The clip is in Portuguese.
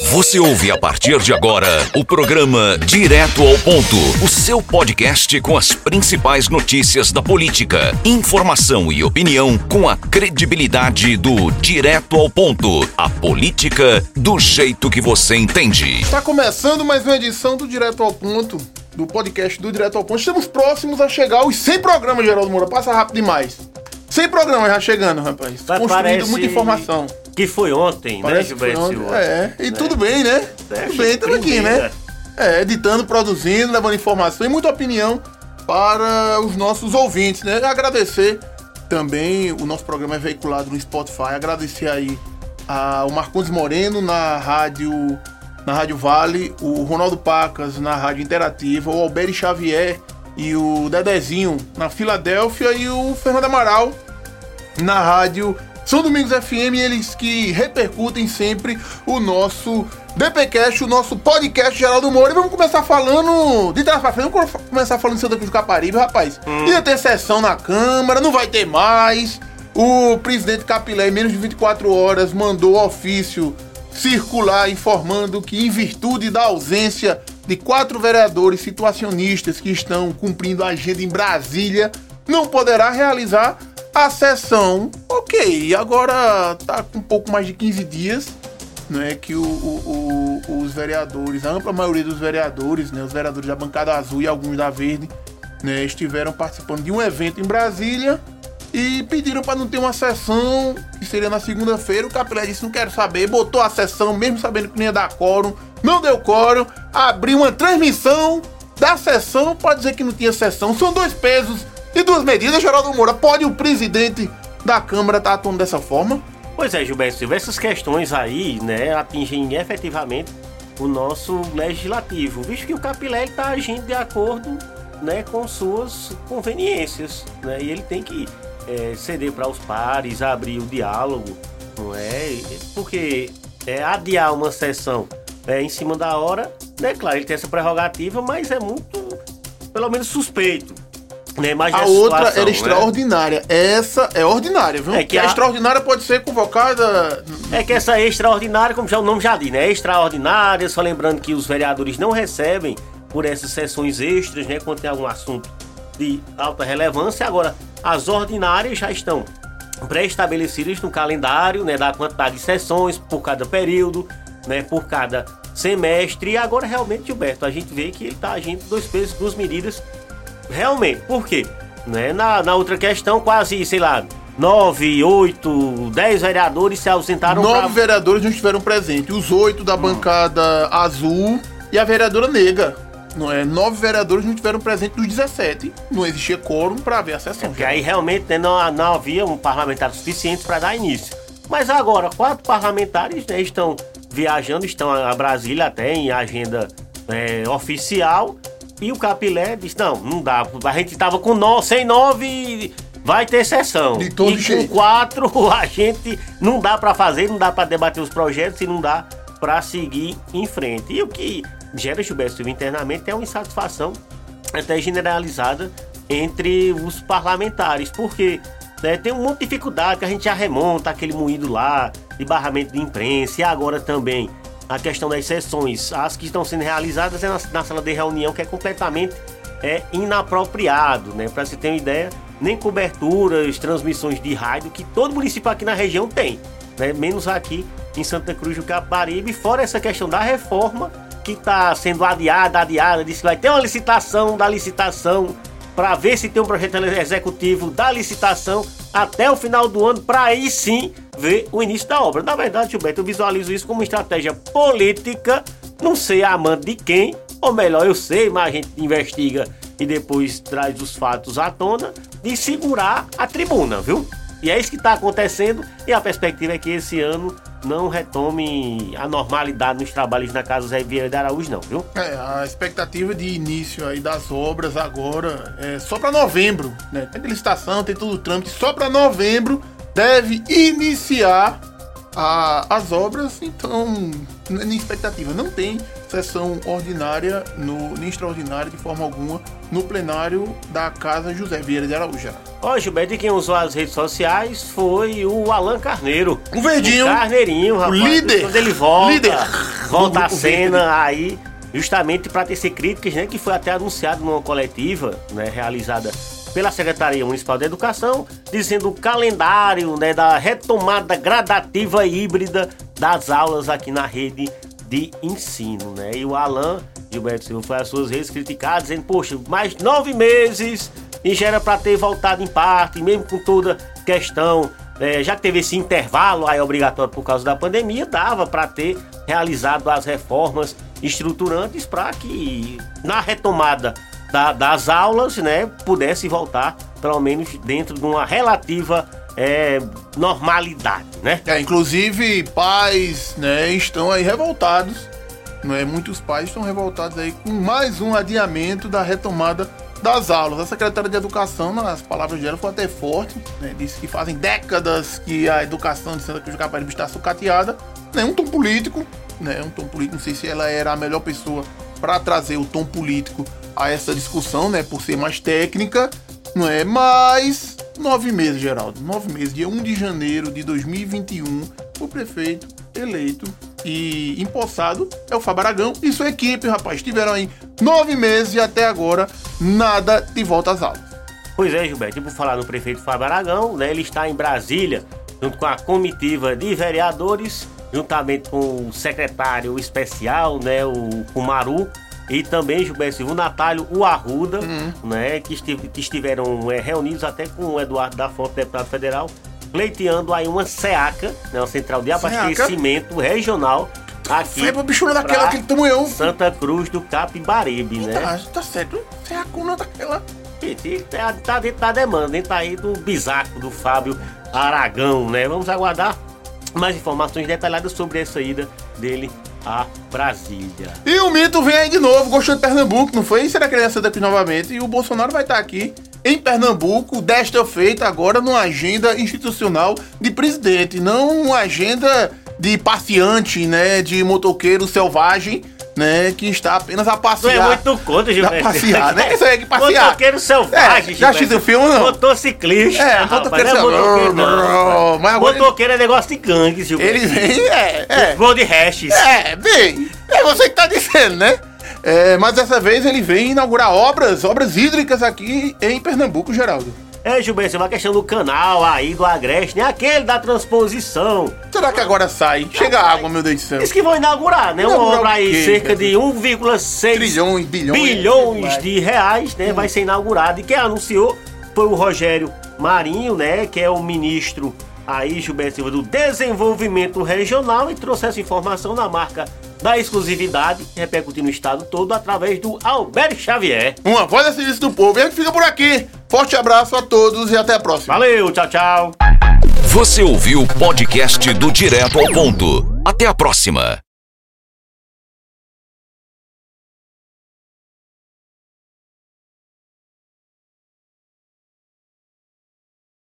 Você ouve a partir de agora o programa Direto ao Ponto, o seu podcast com as principais notícias da política, informação e opinião com a credibilidade do Direto ao Ponto, a política do jeito que você entende. Está começando mais uma edição do Direto ao Ponto, do podcast do Direto ao Ponto. Estamos próximos a chegar aos 100 programas, Geraldo Moura. Passa rápido demais. 100 programas já chegando, rapaz. Mas Construindo parece muita informação. Que foi ontem, Parece né, que foi ontem. É, e Né? tudo bem, né? É, tudo bem, estamos aqui, né? É, editando, produzindo, levando informação e muita opinião para os nossos ouvintes, né? Agradecer também, o nosso programa é veiculado no Spotify, agradecer aí ao Marcondes Moreno na rádio na Rádio Vale, o Ronaldo Pacas na Rádio Interativa, o Alberi Xavier e o Dedezinho na Filadélfia e o Fernando Amaral na rádio São Domingos FM, eles que repercutem sempre o nosso DPcast, o nosso podcast Geraldo Moura. E vamos começar falando de trás pra frente, vamos começar falando de Santa Cruz do Caparibe, rapaz. Ia ter sessão na Câmara, não vai ter mais. O presidente Capilé, em menos de 24 horas, mandou ofício circular informando que, em virtude da ausência de quatro vereadores situacionistas que estão cumprindo a agenda em Brasília, não poderá realizar a sessão. Ok, agora tá com um pouco mais de 15 dias, né, que o- o- o- os vereadores, a ampla maioria dos vereadores, né, os vereadores da bancada azul e alguns da verde, né, estiveram participando de um evento em Brasília e pediram para não ter uma sessão que seria na segunda-feira. O Capilé disse: não quero saber, botou a sessão, mesmo sabendo que não ia dar quórum, não deu quórum, abriu uma transmissão da sessão para dizer que não tinha sessão. São dois pesos e duas medidas, Geraldo Moura. Pode o presidente da Câmara estar atuando dessa forma? Pois é, Gilberto Silva, essas questões aí, né, atingem efetivamente o nosso legislativo, visto que o Capilé está agindo de acordo né, com suas conveniências, né, e ele tem que é, ceder para os pares, abrir o diálogo, não é? Porque é, adiar uma sessão é, em cima da hora, né, claro, ele tem essa prerrogativa, mas é muito, pelo menos, suspeito. Né, mas A outra situação, era né? extraordinária. Essa é ordinária, viu? É que a a- extraordinária pode ser convocada. É que essa extraordinária, como já o nome já diz, né? Extraordinária, só lembrando que os vereadores não recebem por essas sessões extras, né? Quando tem algum assunto de alta relevância. Agora, as ordinárias já estão pré-estabelecidas no calendário, né? Da quantidade de sessões por cada período, né? Por cada semestre. E agora, realmente, Gilberto, a gente vê que ele tá agindo dois pesos, duas medidas Realmente, por quê? Né? Na, na outra questão, quase, sei lá, nove, oito, dez vereadores se ausentaram Nove pra- vereadores não estiveram presentes. Os oito da bancada azul e a vereadora nega. Não é? Nove vereadores não estiveram presentes dos 17. Não existia quórum para ver a sessão. Porque aí realmente né, não, não havia um parlamentar suficiente para dar início. Mas agora, quatro parlamentares né, estão viajando, estão a Brasília até em agenda é, oficial. E o Capilé disse: não, não dá. A gente tava com nove, sem nove, vai ter sessão. De todo e jeito. com quatro, a gente não dá para fazer, não dá para debater os projetos e não dá para seguir em frente. E o que gera Gilberto Silva internamente é uma insatisfação até generalizada entre os parlamentares, porque né, tem um monte de dificuldade que a gente já remonta aquele moído lá, de barramento de imprensa, e agora também a questão das sessões, as que estão sendo realizadas é na, na sala de reunião, que é completamente é, inapropriado, né? Para você ter uma ideia, nem coberturas, transmissões de rádio que todo município aqui na região tem, né? Menos aqui em Santa Cruz do Caparibe, fora essa questão da reforma que está sendo adiada, adiada, disse que vai ter uma licitação da licitação para ver se tem um projeto executivo da licitação até o final do ano, para aí sim ver o início da obra. Na verdade, Gilberto, eu visualizo isso como uma estratégia política, não sei a mando de quem, ou melhor, eu sei, mas a gente investiga e depois traz os fatos à tona, de segurar a tribuna, viu? E é isso que está acontecendo, e a perspectiva é que esse ano não retome a normalidade nos trabalhos na Casa Zé Vieira de Araújo, não, viu? É, a expectativa de início aí das obras agora é só para novembro, né? Tem licitação, tem todo o trâmite, só para novembro deve iniciar a- as obras, então, nem expectativa, não tem sessão ordinária, no, nem extraordinária de forma alguma, no plenário da Casa José Vieira de Araújo. Ó, Gilberto, e quem usou as redes sociais foi o Alan Carneiro. O Verdinho, O Carneirinho, rapaz. líder, Quando ele volta. líder. volta à Grupo cena aí, justamente para tecer críticas, né? Que foi até anunciado numa coletiva, né? Realizada pela Secretaria Municipal de Educação, dizendo o calendário, né? Da retomada gradativa e híbrida das aulas aqui na rede de ensino, né? E o Alan Gilberto Silva foi às suas redes criticar, dizendo, poxa, mais nove meses e já era para ter voltado em parte, mesmo com toda questão, é, já que teve esse intervalo aí obrigatório por causa da pandemia, dava para ter realizado as reformas estruturantes para que na retomada da- das aulas, né, pudesse voltar pelo menos dentro de uma relativa é, normalidade, né? É, inclusive, pais, né, estão aí revoltados, né? Muitos pais estão revoltados aí com mais um adiamento da retomada das aulas. A secretária de Educação, nas palavras dela, foi até forte, né? Disse que fazem décadas que a educação de Santa Cruz do Caparibe está sucateada, né? Um tom político, né? Um tom político, não sei se ela era a melhor pessoa para trazer o tom político a essa discussão, né? Por ser mais técnica, não é? Mas nove meses, Geraldo. Nove meses, dia 1 de janeiro de 2021, o prefeito eleito e empossado é o Fábio Aragão e sua equipe, rapaz. Tiveram aí nove meses e até agora nada de volta às aulas. Pois é, Gilberto, e por falar no prefeito Fábio Aragão, né, ele está em Brasília, junto com a comitiva de vereadores, juntamente com o secretário especial, né, o Kumaru, e também, Gilberto Silva, o Natália, o Arruda, né, que, que estiveram é, reunidos até com o Eduardo da Fonte, deputado federal, pleiteando aí uma SEACA, né, uma central de SEACA? abastecimento regional, aqui Foi pra bichona daquela, aquele tamanhão. Santa Cruz do Capibaribe, né? Tá, tá certo. Você é a cuna daquela. Tá, tá dentro da demanda, dentro tá aí do bisaco do Fábio Aragão, né? Vamos aguardar mais informações detalhadas sobre essa ida dele a Brasília. E o mito vem aí de novo, gostou de Pernambuco, não foi? Será que ele ia ser daqui novamente? E o Bolsonaro vai estar aqui em Pernambuco, desta feita agora numa agenda institucional de presidente, não uma agenda de passeante, né, de motoqueiro selvagem, né, que está apenas a Não é passear. muito contra, Gilberto. passear, né? Isso aí é que passear. Motoqueiro selvagem, É, já assistiu o filme, não? Motociclista. É, motoqueiro é selvagem. não. Mas agora Motoqueiro é negócio de gangue, Gilberto. Ele vem, é, é. Gold Hashes. É, bem, é você que tá dizendo, né? É, mas dessa vez ele vem inaugurar obras, obras hídricas aqui em Pernambuco, Geraldo. É, Gilberto, uma questão do canal aí do Agreste, né? Aquele da transposição. Será que agora sai? Chega água, meu Deus do céu. Diz que vão inaugurar, né? Uma Inaugurar obra o aí, quê, cerca de 1,6 Trilhões, bilhões. bilhões de reais, né? Vai ser inaugurado. E quem anunciou foi o Rogério Marinho, né? Que é o ministro aí, Gilberto Silva, do Desenvolvimento Regional e trouxe essa informação na marca da exclusividade, repercutindo o estado todo através do Alberto Xavier. Uma voz a serviço do povo. E a gente fica por aqui. Forte abraço a todos e até a próxima. Valeu, tchau, tchau. Você ouviu o podcast do Direto ao Ponto. Até a próxima.